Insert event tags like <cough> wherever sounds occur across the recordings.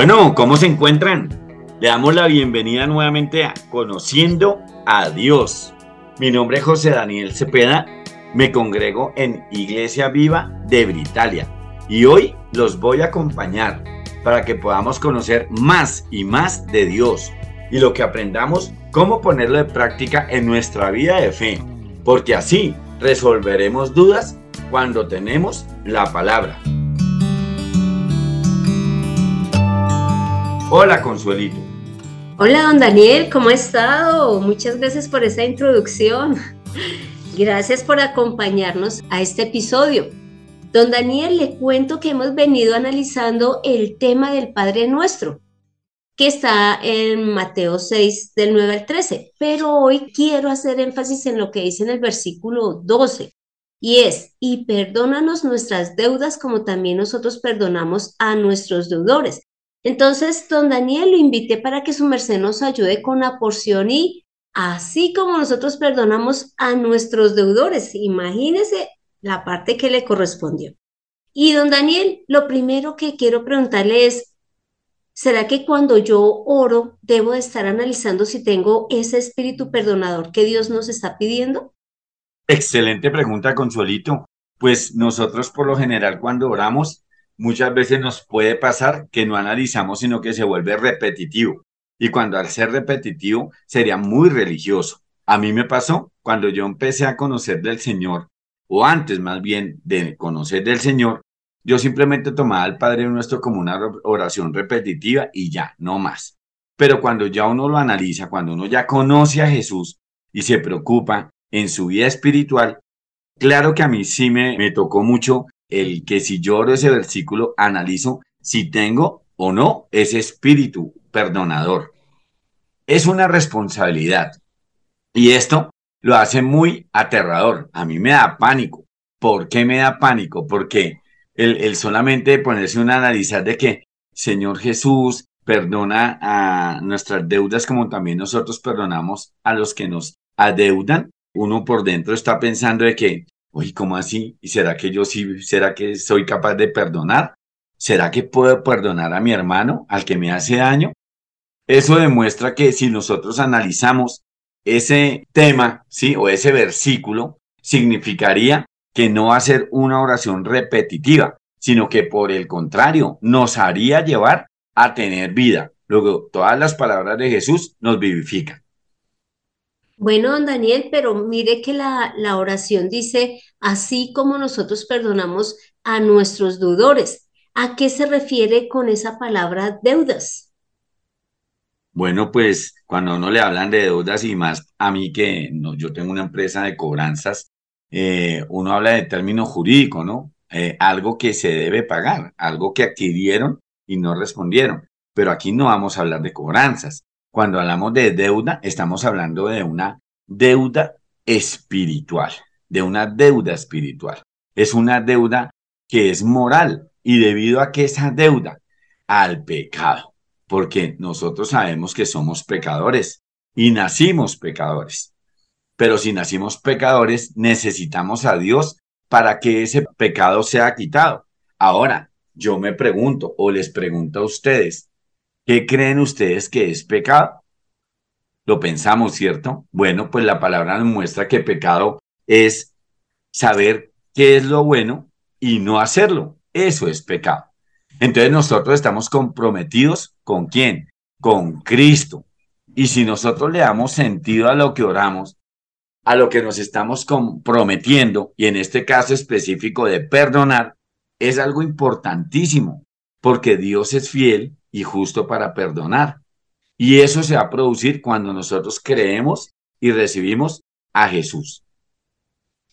Bueno, ¿cómo se encuentran? Le damos la bienvenida nuevamente a Conociendo a Dios. Mi nombre es José Daniel Cepeda, me congrego en Iglesia Viva de Britalia y hoy los voy a acompañar para que podamos conocer más y más de Dios y lo que aprendamos, cómo ponerlo de práctica en nuestra vida de fe, porque así resolveremos dudas cuando tenemos la palabra. Hola Consuelito. Hola don Daniel, ¿cómo ha estado? Muchas gracias por esa introducción. <laughs> Gracias por acompañarnos a este episodio. Don Daniel, le cuento que hemos venido analizando el tema del Padre Nuestro, que está en Mateo 6 del 9 al 13, pero hoy quiero hacer énfasis en lo que dice en el versículo 12, y es, y perdónanos nuestras deudas como también nosotros perdonamos a nuestros deudores. Entonces, don Daniel lo invité para que su merced nos ayude con la porción y así como nosotros perdonamos a nuestros deudores, imagínese la parte que le correspondió. Y don Daniel, lo primero que quiero preguntarle es, ¿será que cuando yo oro debo de estar analizando si tengo ese espíritu perdonador que Dios nos está pidiendo? Excelente pregunta, Consuelito. Pues nosotros por lo general cuando oramos muchas veces nos puede pasar que no analizamos, sino que se vuelve repetitivo. Y cuando al ser repetitivo sería muy religioso. A mí me pasó cuando yo empecé a conocer del Señor, o antes más bien de conocer del Señor, yo simplemente tomaba al Padre Nuestro como una oración repetitiva y ya, no más. Pero cuando ya uno lo analiza, cuando uno ya conoce a Jesús y se preocupa en su vida espiritual, claro que a mí sí me, me tocó mucho el que si yo oro ese versículo, analizo si tengo o no ese espíritu perdonador. Es una responsabilidad. Y esto lo hace muy aterrador. A mí me da pánico. ¿Por qué me da pánico? Porque el, solamente ponerse un analizar de que Señor Jesús perdona a nuestras deudas como también nosotros perdonamos a los que nos adeudan, uno por dentro está pensando de que Uy, ¿cómo así? ¿Y será que yo sí, será que soy capaz de perdonar? ¿Será que puedo perdonar a mi hermano, al que me hace daño? Eso demuestra que si nosotros analizamos ese tema, ¿sí? O ese versículo, significaría que no va a ser una oración repetitiva, sino que por el contrario, nos haría llevar a tener vida. Luego, todas las palabras de Jesús nos vivifican. Bueno, don Daniel, pero mire que la, la oración dice, así como nosotros perdonamos a nuestros deudores. ¿A qué se refiere con esa palabra deudas? Bueno, pues cuando uno le hablan de deudas y más a mí que no, yo tengo una empresa de cobranzas, eh, uno habla de término jurídico, ¿no? Eh, algo que se debe pagar, algo que adquirieron y no respondieron. Pero aquí no vamos a hablar de cobranzas. Cuando hablamos de deuda, estamos hablando de una deuda espiritual, de una deuda espiritual. Es una deuda que es moral y debido a que esa deuda al pecado, porque nosotros sabemos que somos pecadores y nacimos pecadores. Pero si nacimos pecadores, necesitamos a Dios para que ese pecado sea quitado. Ahora, yo me pregunto o les pregunto a ustedes, ¿Qué creen ustedes que es pecado? Lo pensamos, ¿cierto? Bueno, pues la palabra nos muestra que pecado es saber qué es lo bueno y no hacerlo. Eso es pecado. Entonces nosotros estamos comprometidos con quién? Con Cristo. Y si nosotros le damos sentido a lo que oramos, a lo que nos estamos comprometiendo, y en este caso específico de perdonar, es algo importantísimo, porque Dios es fiel y justo para perdonar. Y eso se va a producir cuando nosotros creemos y recibimos a Jesús.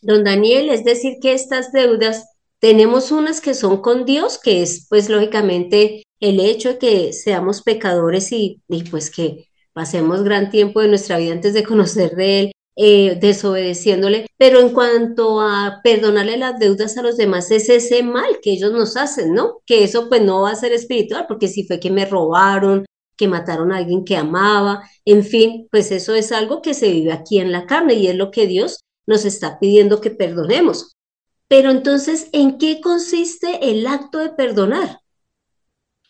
Don Daniel, es decir, que estas deudas tenemos unas que son con Dios, que es pues lógicamente el hecho de que seamos pecadores y, pues que pasemos gran tiempo de nuestra vida antes de conocer de Él, eh, desobedeciéndole, pero en cuanto a perdonarle las deudas a los demás, es ese mal que ellos nos hacen, ¿no? Que eso pues no va a ser espiritual, porque si fue que me robaron, que mataron a alguien que amaba, en fin, pues eso es algo que se vive aquí en la carne y es lo que Dios nos está pidiendo que perdonemos. Pero entonces, ¿en qué consiste el acto de perdonar?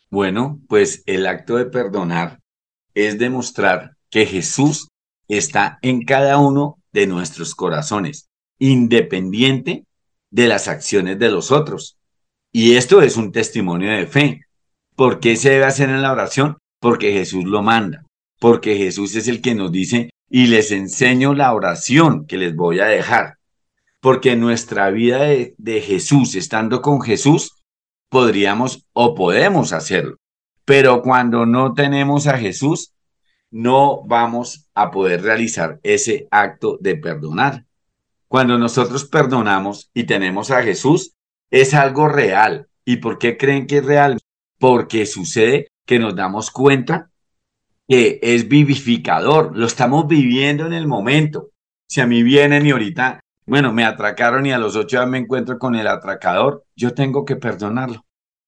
Bueno, pues el acto de perdonar es demostrar que Jesús está en cada uno de nuestros corazones, independiente de las acciones de los otros. Y esto es un testimonio de fe. ¿Por qué se debe hacer en la oración? Porque Jesús lo manda, porque Jesús es el que nos dice, y les enseño la oración que les voy a dejar. Porque nuestra vida de, de Jesús, estando con Jesús, podríamos o podemos hacerlo. Pero cuando no tenemos a Jesús, no vamos a poder realizar ese acto de perdonar. Cuando nosotros perdonamos y tenemos a Jesús, es algo real. ¿Y por qué creen que es real? Porque sucede que nos damos cuenta que es vivificador, lo estamos viviendo en el momento. Si a mí vienen y ahorita, bueno, me atracaron y a los ocho días me encuentro con el atracador, yo tengo que perdonarlo,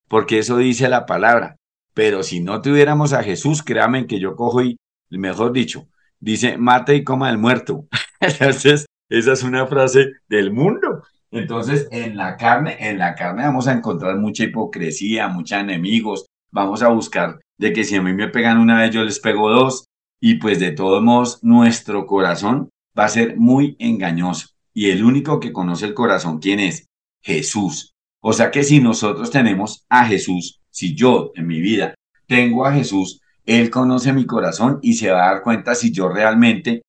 porque eso dice la palabra. Pero si no tuviéramos a Jesús, créanme que yo cojo y, mejor dicho, dice, mate y coma el muerto. <laughs> Entonces, esa es una frase del mundo. Entonces, en la carne, en la carne vamos a encontrar mucha hipocresía, muchos enemigos. Vamos a buscar de que si a mí me pegan una vez, yo les pego dos. Y pues de todos modos, nuestro corazón va a ser muy engañoso. Y el único que conoce el corazón, ¿quién es? Jesús. O sea que si nosotros tenemos a Jesús, si yo en mi vida tengo a Jesús, Él conoce mi corazón y se va a dar cuenta si yo realmente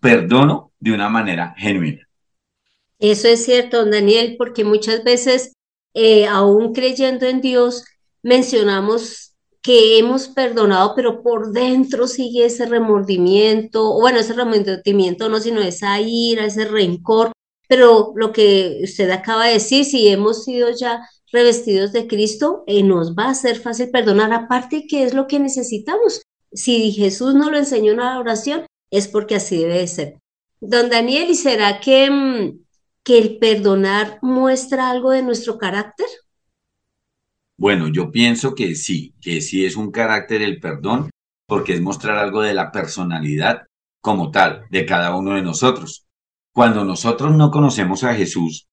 perdono de una manera genuina. Eso es cierto, Daniel, porque muchas veces, eh, aún creyendo en Dios, mencionamos que hemos perdonado, pero por dentro sigue ese remordimiento, bueno, ese remordimiento no, sino esa ira, ese rencor. Pero lo que usted acaba de decir, si hemos sido ya revestidos de Cristo, eh, nos va a ser fácil perdonar, aparte que es lo que necesitamos. Si Jesús nos lo enseñó en la oración, es porque así debe ser. Don Daniel, ¿y será que mm, que el perdonar muestra algo de nuestro carácter? Bueno, yo pienso que sí, que sí es un carácter el perdón, porque es mostrar algo de la personalidad como tal de cada uno de nosotros. Cuando nosotros no conocemos a Jesús,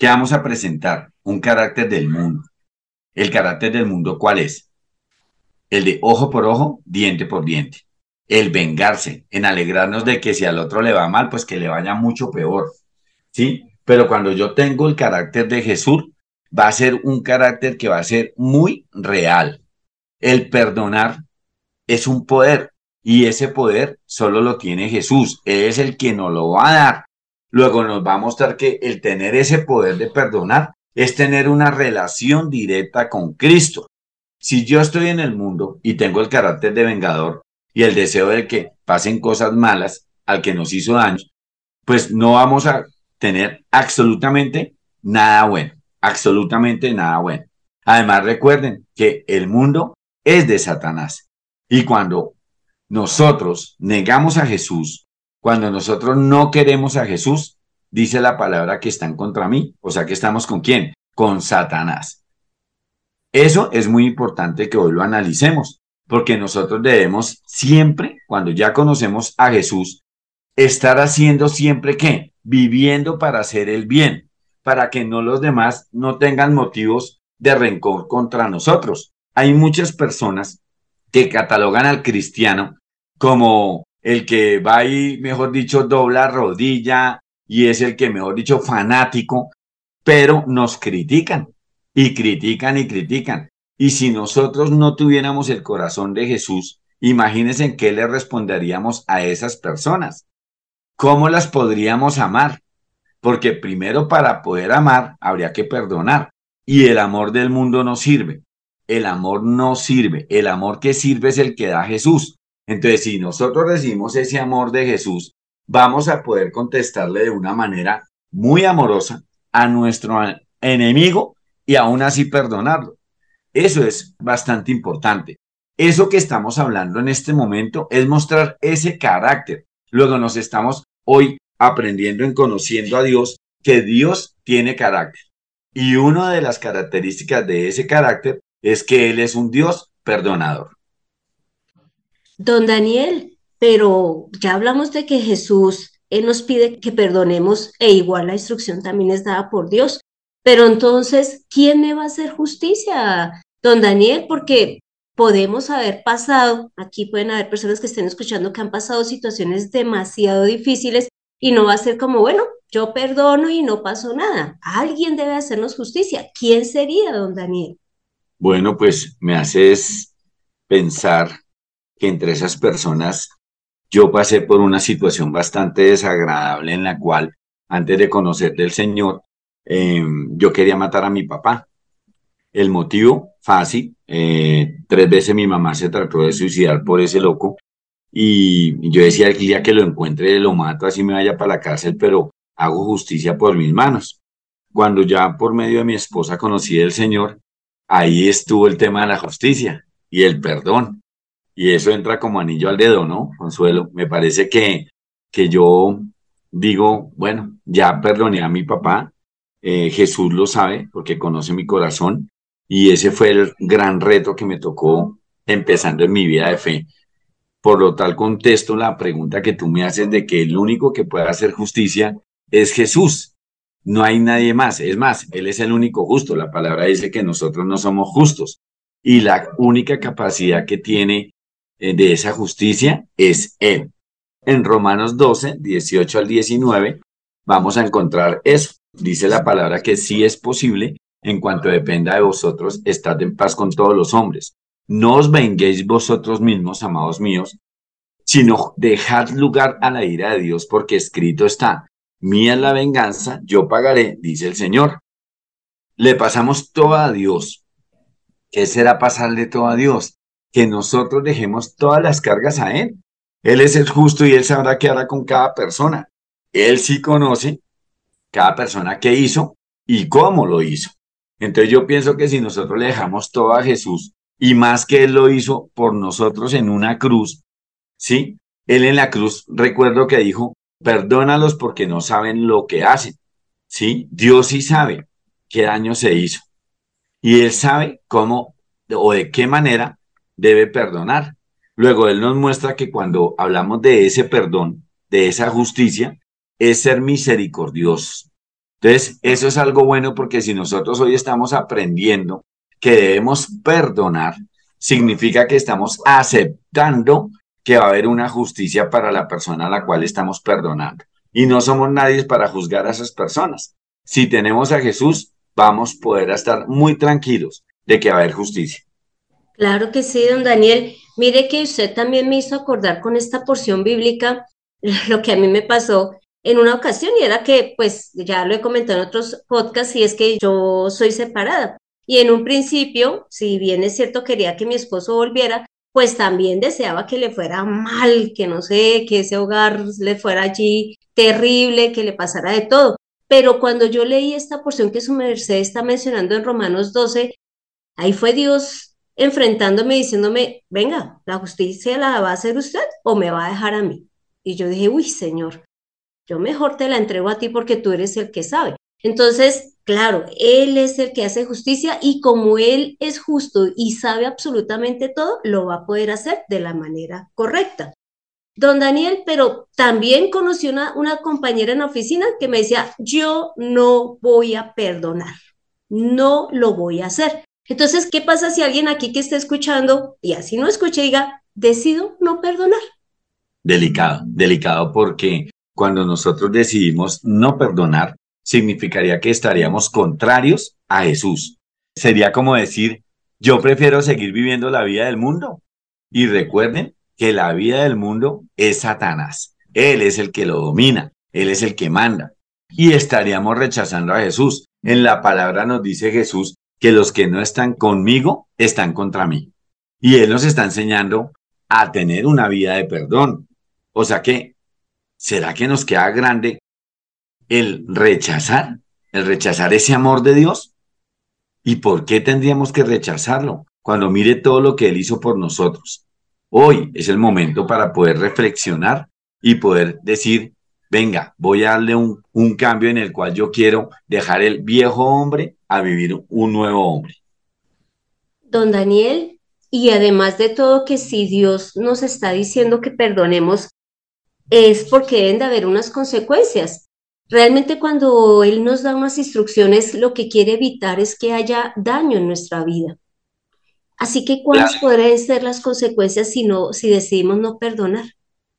¿qué vamos a presentar? Un carácter del mundo. ¿El carácter del mundo cuál es? El de ojo por ojo, diente por diente. El vengarse, en alegrarnos de que si al otro le va mal, pues que le vaya mucho peor. ¿sí? Pero cuando yo tengo el carácter de Jesús, va a ser un carácter que va a ser muy real. El perdonar es un poder y ese poder solo lo tiene Jesús. Él es el que nos lo va a dar. Luego nos va a mostrar que el tener ese poder de perdonar es tener una relación directa con Cristo. Si yo estoy en el mundo y tengo el carácter de vengador y el deseo de que pasen cosas malas al que nos hizo daño, pues no vamos a tener absolutamente nada bueno, absolutamente nada bueno. Además, recuerden que el mundo es de Satanás. Y cuando nosotros negamos a Jesús, cuando nosotros no queremos a Jesús, dice la palabra que están contra mí. O sea que estamos con quién? Con Satanás. Eso es muy importante que hoy lo analicemos, porque nosotros debemos siempre, cuando ya conocemos a Jesús, estar haciendo siempre qué? viviendo para hacer el bien, para que no los demás no tengan motivos de rencor contra nosotros. Hay muchas personas que catalogan al cristiano como el que va y, mejor dicho, dobla rodilla y es el que, mejor dicho, fanático, pero nos critican y critican y critican. Y si nosotros no tuviéramos el corazón de Jesús, imagínense en qué le responderíamos a esas personas. ¿cómo las podríamos amar? Porque primero para poder amar habría que perdonar. Y el amor del mundo no sirve. El amor no sirve. El amor que sirve es el que da Jesús. Entonces, si nosotros recibimos ese amor de Jesús, vamos a poder contestarle de una manera muy amorosa a nuestro enemigo y aún así perdonarlo. Eso es bastante importante. Eso que estamos hablando en este momento es mostrar ese carácter. Luego nos estamos hoy aprendiendo en conociendo a Dios que Dios tiene carácter. Y una de las características de ese carácter es que Él es un Dios perdonador. Don Daniel, pero ya hablamos de que Jesús nos pide que perdonemos e igual la instrucción también es dada por Dios. Pero entonces, ¿quién me va a hacer justicia? don Daniel, porque podemos haber pasado, aquí pueden haber personas que estén escuchando que han pasado situaciones demasiado difíciles y no va a ser como, bueno, yo perdono y no pasó nada. Alguien debe hacernos justicia. ¿Quién sería, don Daniel? Bueno, pues me haces pensar que entre esas personas yo pasé por una situación bastante desagradable en la cual, antes de conocer del Señor, em, yo quería matar a mi papá. El motivo, fácil, eh, tres veces mi mamá se trató de suicidar por ese loco y yo decía el día que lo encuentre lo mato, así me vaya para la cárcel, pero hago justicia por mis manos. Cuando ya por medio de mi esposa conocí al Señor, ahí estuvo el tema de la justicia y el perdón. Y eso entra como anillo al dedo, ¿no, Consuelo? Me parece que, que yo digo, bueno, ya perdoné a mi papá, eh, Jesús lo sabe porque conoce mi corazón y ese fue el gran reto que me tocó empezando en mi vida de fe. Por lo tal contesto la pregunta que tú me haces de que el único que puede hacer justicia es Jesús. No hay nadie más. Es más, Él es el único justo. La palabra dice que nosotros no somos justos. Y la única capacidad que tiene de esa justicia es Él. En Romanos 12, 18 al 19, vamos a encontrar eso. Dice la palabra que sí es posible, en cuanto dependa de vosotros, estad en paz con todos los hombres. No os venguéis vosotros mismos, amados míos, sino dejad lugar a la ira de Dios, porque escrito está, mía es la venganza, yo pagaré, dice el Señor. Le pasamos todo a Dios. ¿Qué será pasarle todo a Dios? Que nosotros dejemos todas las cargas a Él. Él es el justo y Él sabrá qué hará con cada persona. Él sí conoce cada persona qué hizo y cómo lo hizo. Entonces yo pienso que si nosotros le dejamos todo a Jesús, y más que Él lo hizo por nosotros en una cruz, ¿sí? Él en la cruz, recuerdo que dijo, perdónalos porque no saben lo que hacen, ¿sí? Dios sí sabe qué daño se hizo. Y Él sabe cómo o de qué manera debe perdonar. Luego Él nos muestra que cuando hablamos de ese perdón, de esa justicia, es ser misericordiosos. Entonces, eso es algo bueno porque si nosotros hoy estamos aprendiendo que debemos perdonar, significa que estamos aceptando que va a haber una justicia para la persona a la cual estamos perdonando. Y no somos nadie para juzgar a esas personas. Si tenemos a Jesús, vamos a poder estar muy tranquilos de que va a haber justicia. Claro que sí, don Daniel. Mire que usted también me hizo acordar con esta porción bíblica <laughs> lo que a mí me pasó en una ocasión y era que, pues ya lo he comentado en otros podcasts, y es que yo soy separada. Y en un principio, si bien es cierto quería que mi esposo volviera, pues también deseaba que le fuera mal, que no sé, que ese hogar le fuera allí terrible, que le pasara de todo. Pero cuando yo leí esta porción que su merced está mencionando en Romanos 12, ahí fue Dios enfrentándome, diciéndome, venga, la justicia la va a hacer usted o me va a dejar a mí. Y yo dije, uy, Señor, yo mejor te la entrego a ti porque tú eres el que sabe. Entonces, claro, Él es el que hace justicia y como Él es justo y sabe absolutamente todo, lo va a poder hacer de la manera correcta. Don Daniel, pero también conocí una, una compañera en la oficina que me decía, yo no voy a perdonar, no lo voy a hacer. Entonces, ¿qué pasa si alguien aquí que esté escuchando y así no escuche diga, decido no perdonar? Delicado, delicado porque cuando nosotros decidimos no perdonar, significaría que estaríamos contrarios a Jesús. Sería como decir, yo prefiero seguir viviendo la vida del mundo. Y recuerden que la vida del mundo es Satanás. Él es el que lo domina, él es el que manda. Y estaríamos rechazando a Jesús. En la palabra nos dice Jesús que los que no están conmigo están contra mí. Y él nos está enseñando a tener una vida de perdón. O sea que, ¿será que nos queda grande el rechazar, el rechazar ese amor de Dios. ¿Y por qué tendríamos que rechazarlo cuando mire todo lo que Él hizo por nosotros? Hoy es el momento para poder reflexionar y poder decir, venga, voy a darle un, un cambio en el cual yo quiero dejar el viejo hombre a vivir un nuevo hombre. Don Daniel, y además de todo que si Dios nos está diciendo que perdonemos, es porque deben de haber unas consecuencias. Realmente cuando Él nos da unas instrucciones, lo que quiere evitar es que haya daño en nuestra vida. Así que, ¿cuáles podrían ser las consecuencias si, no, si decidimos no perdonar?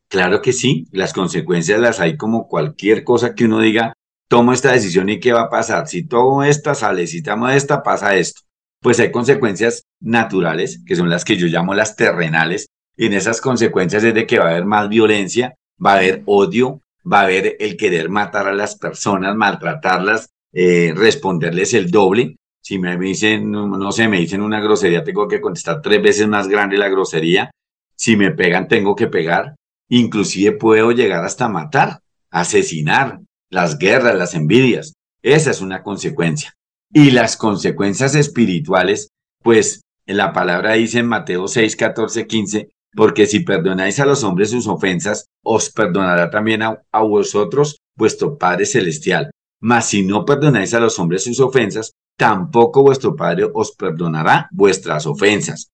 Claro que sí, las consecuencias las hay como cualquier cosa que uno diga, tomo esta decisión y qué va a pasar. Si tomo esta, sale, si tomo esta, pasa esto. Pues hay consecuencias naturales, que son las que yo llamo las terrenales, y en esas consecuencias es de que va a haber más violencia, va a haber odio, va a haber el querer matar a las personas, maltratarlas, eh, responderles el doble. Si me dicen, no sé, me dicen una grosería, tengo que contestar tres veces más grande la grosería. Si me pegan, tengo que pegar. Inclusive puedo llegar hasta matar, asesinar, las guerras, las envidias. Esa es una consecuencia. Y las consecuencias espirituales, pues en la palabra dice en Mateo 6, 14, 15, porque si perdonáis a los hombres sus ofensas, os perdonará también a, a vosotros vuestro Padre Celestial. Mas si no perdonáis a los hombres sus ofensas, tampoco vuestro Padre os perdonará vuestras ofensas.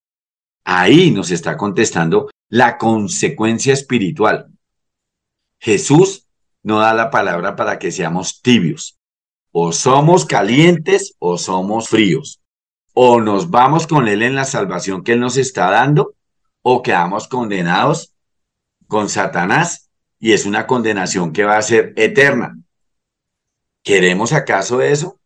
Ahí nos está contestando la consecuencia espiritual. Jesús no da la palabra para que seamos tibios. O somos calientes o somos fríos. O nos vamos con Él en la salvación que Él nos está dando o quedamos condenados con Satanás y es una condenación que va a ser eterna. ¿Queremos acaso eso?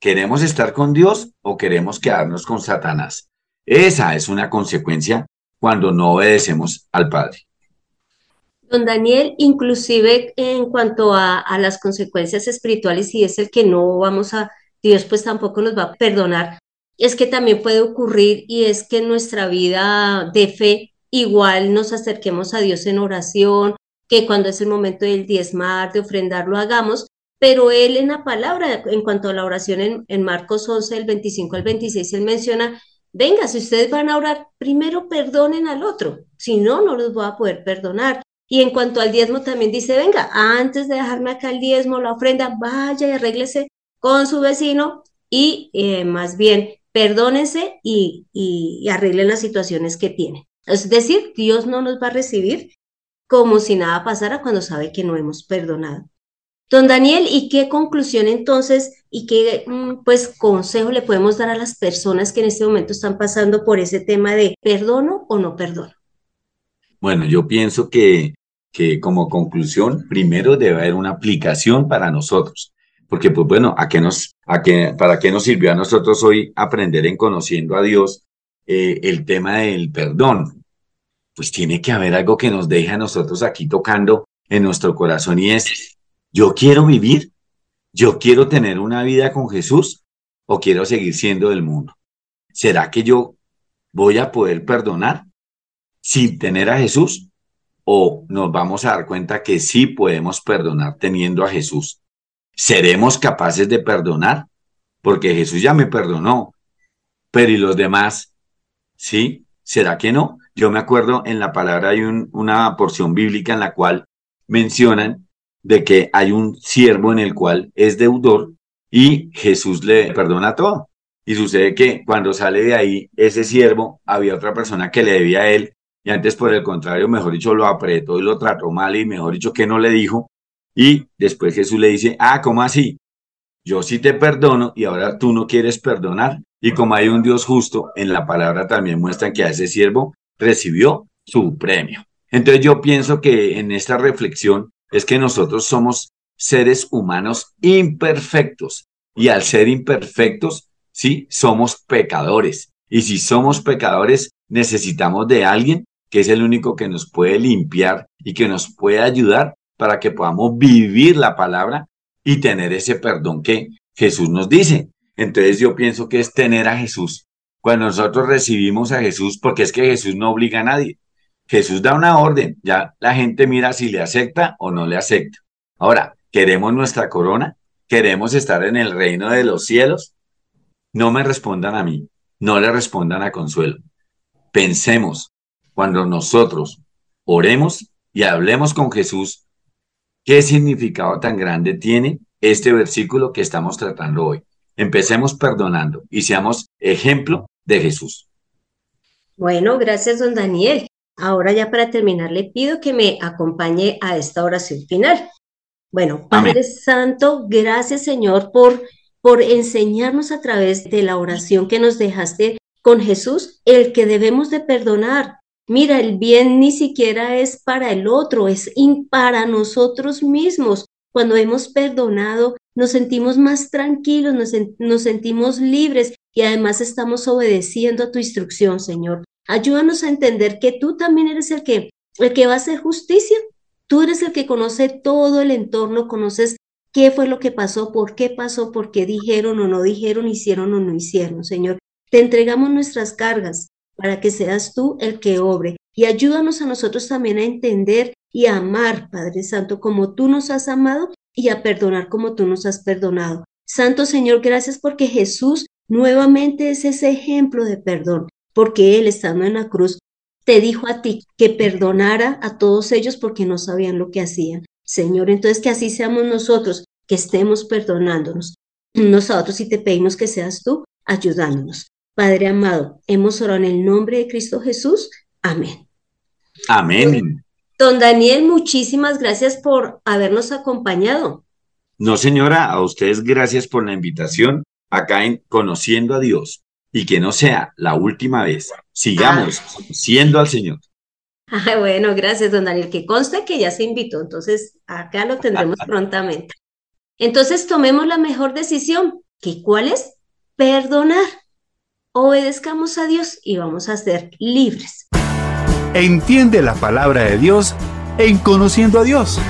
¿Queremos estar con Dios o queremos quedarnos con Satanás? Esa es una consecuencia cuando no obedecemos al Padre. Don Daniel, inclusive en cuanto a, las consecuencias espirituales, y es el que no vamos a, Dios pues tampoco nos va a perdonar, es que también puede ocurrir y es que en nuestra vida de fe igual nos acerquemos a Dios en oración, que cuando es el momento del diezmar, de ofrendar, lo hagamos, pero él en la palabra, en cuanto a la oración en, en Marcos 11, el 25 al 26, él menciona, venga, si ustedes van a orar, primero perdonen al otro, si no, no los voy a poder perdonar. Y en cuanto al diezmo también dice, venga, antes de dejarme acá el diezmo, la ofrenda, vaya y arréglese con su vecino y eh, más bien perdónense y, y, arreglen las situaciones que tienen. Es decir, Dios no nos va a recibir como si nada pasara cuando sabe que no hemos perdonado. Don Daniel, ¿y qué conclusión entonces y qué mm, pues consejo le podemos dar a las personas que en este momento están pasando por ese tema de perdono o no perdono? Bueno, yo pienso que, que como conclusión, primero debe haber una aplicación para nosotros. Porque, pues bueno, ¿a qué nos, a qué, ¿para qué nos sirvió a nosotros hoy aprender en conociendo a Dios eh, el tema del perdón? Pues tiene que haber algo que nos deje a nosotros aquí tocando en nuestro corazón y es, yo quiero vivir, yo quiero tener una vida con Jesús o quiero seguir siendo del mundo. ¿Será que yo voy a poder perdonar sin tener a Jesús? ¿O nos vamos a dar cuenta que sí podemos perdonar teniendo a Jesús? ¿Seremos capaces de perdonar? Porque Jesús ya me perdonó. Pero ¿y los demás? ¿Sí? ¿Será que no? Yo me acuerdo en la palabra hay una porción bíblica en la cual mencionan de que hay un siervo en el cual es deudor y Jesús le perdona todo. Y sucede que cuando sale de ahí ese siervo, había otra persona que le debía a él y antes por el contrario, mejor dicho, lo apretó y lo trató mal y mejor dicho que no le dijo y después Jesús le dice, ah, ¿cómo así? Yo sí te perdono y ahora tú no quieres perdonar. Y como hay un Dios justo, en la palabra también muestra que a ese siervo recibió su premio. Entonces yo pienso que en esta reflexión es que nosotros somos seres humanos imperfectos y al ser imperfectos, sí, somos pecadores. Y si somos pecadores, necesitamos de alguien que es el único que nos puede limpiar y que nos puede ayudar para que podamos vivir la palabra y tener ese perdón que Jesús nos dice. Entonces yo pienso que es tener a Jesús. Cuando nosotros recibimos a Jesús, porque es que Jesús no obliga a nadie. Jesús da una orden, ya la gente mira si le acepta o no le acepta. Ahora, ¿queremos nuestra corona? ¿Queremos estar en el reino de los cielos? No me respondan a mí, no le respondan a Consuelo. Pensemos, cuando nosotros oremos y hablemos con Jesús, ¿Qué significado tan grande tiene este versículo que estamos tratando hoy? Empecemos perdonando y seamos ejemplo de Jesús. Bueno, gracias, don Daniel. Ahora ya para terminar, le pido que me acompañe a esta oración final. Bueno, Padre Santo, gracias Señor por, por enseñarnos a través de la oración que nos dejaste con Jesús el que debemos de perdonar. Mira, el bien ni siquiera es para el otro, es para nosotros mismos. Cuando hemos perdonado, nos sentimos más tranquilos, nos, sentimos libres y además estamos obedeciendo a tu instrucción, Señor. Ayúdanos a entender que tú también eres el que, el que va a hacer justicia. Tú eres el que conoce todo el entorno, conoces qué fue lo que pasó, por qué pasó, por qué dijeron o no dijeron, hicieron o no hicieron, Señor. Te entregamos nuestras cargas para que seas tú el que obre y ayúdanos a nosotros también a entender y a amar, Padre Santo, como tú nos has amado y a perdonar como tú nos has perdonado. Santo Señor, gracias porque Jesús nuevamente es ese ejemplo de perdón porque Él estando en la cruz te dijo a ti que perdonara a todos ellos porque no sabían lo que hacían. Señor, entonces que así seamos nosotros, que estemos perdonándonos nosotros y te pedimos que seas tú ayudándonos. Padre amado, hemos orado en el nombre de Cristo Jesús. Amén. Amén. Don Daniel, muchísimas gracias por habernos acompañado. No, señora, a ustedes gracias por la invitación acá en Conociendo a Dios y que no sea la última vez. Sigamos ah. siendo al Señor. bueno, gracias, don Daniel. Que conste que ya se invitó, entonces acá lo tendremos <laughs> prontamente. Entonces tomemos la mejor decisión, que cuál es perdonar. Obedezcamos a Dios y vamos a ser libres. Entiende la palabra de Dios en conociendo a Dios.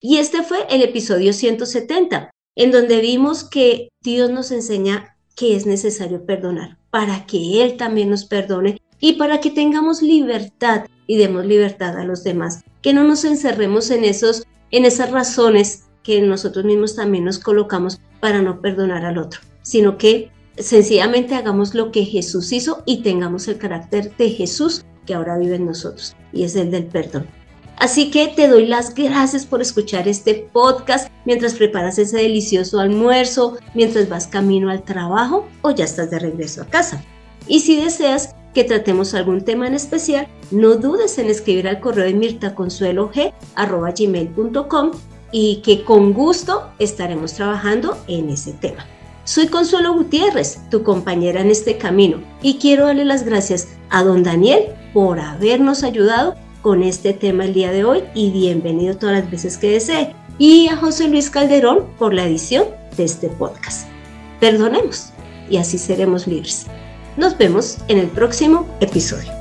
Y este fue el episodio 170 en donde vimos que Dios nos enseña que es necesario perdonar para que Él también nos perdone y para que tengamos libertad y demos libertad a los demás, que no nos encerremos en esos en esas razones que nosotros mismos también nos colocamos para no perdonar al otro, sino que sencillamente hagamos lo que Jesús hizo y tengamos el carácter de Jesús que ahora vive en nosotros y es el del perdón. Así que te doy las gracias por escuchar este podcast mientras preparas ese delicioso almuerzo, mientras vas camino al trabajo o ya estás de regreso a casa. Y si deseas que tratemos algún tema en especial, no dudes en escribir al correo de mirtaconsuelog.com y que con gusto estaremos trabajando en ese tema. Soy Consuelo Gutiérrez, tu compañera en este camino, y quiero darle las gracias a don Daniel por habernos ayudado con este tema el día de hoy y bienvenido todas las veces que desee. Y a José Luis Calderón por la edición de este podcast. Perdonemos y así seremos libres. Nos vemos en el próximo episodio.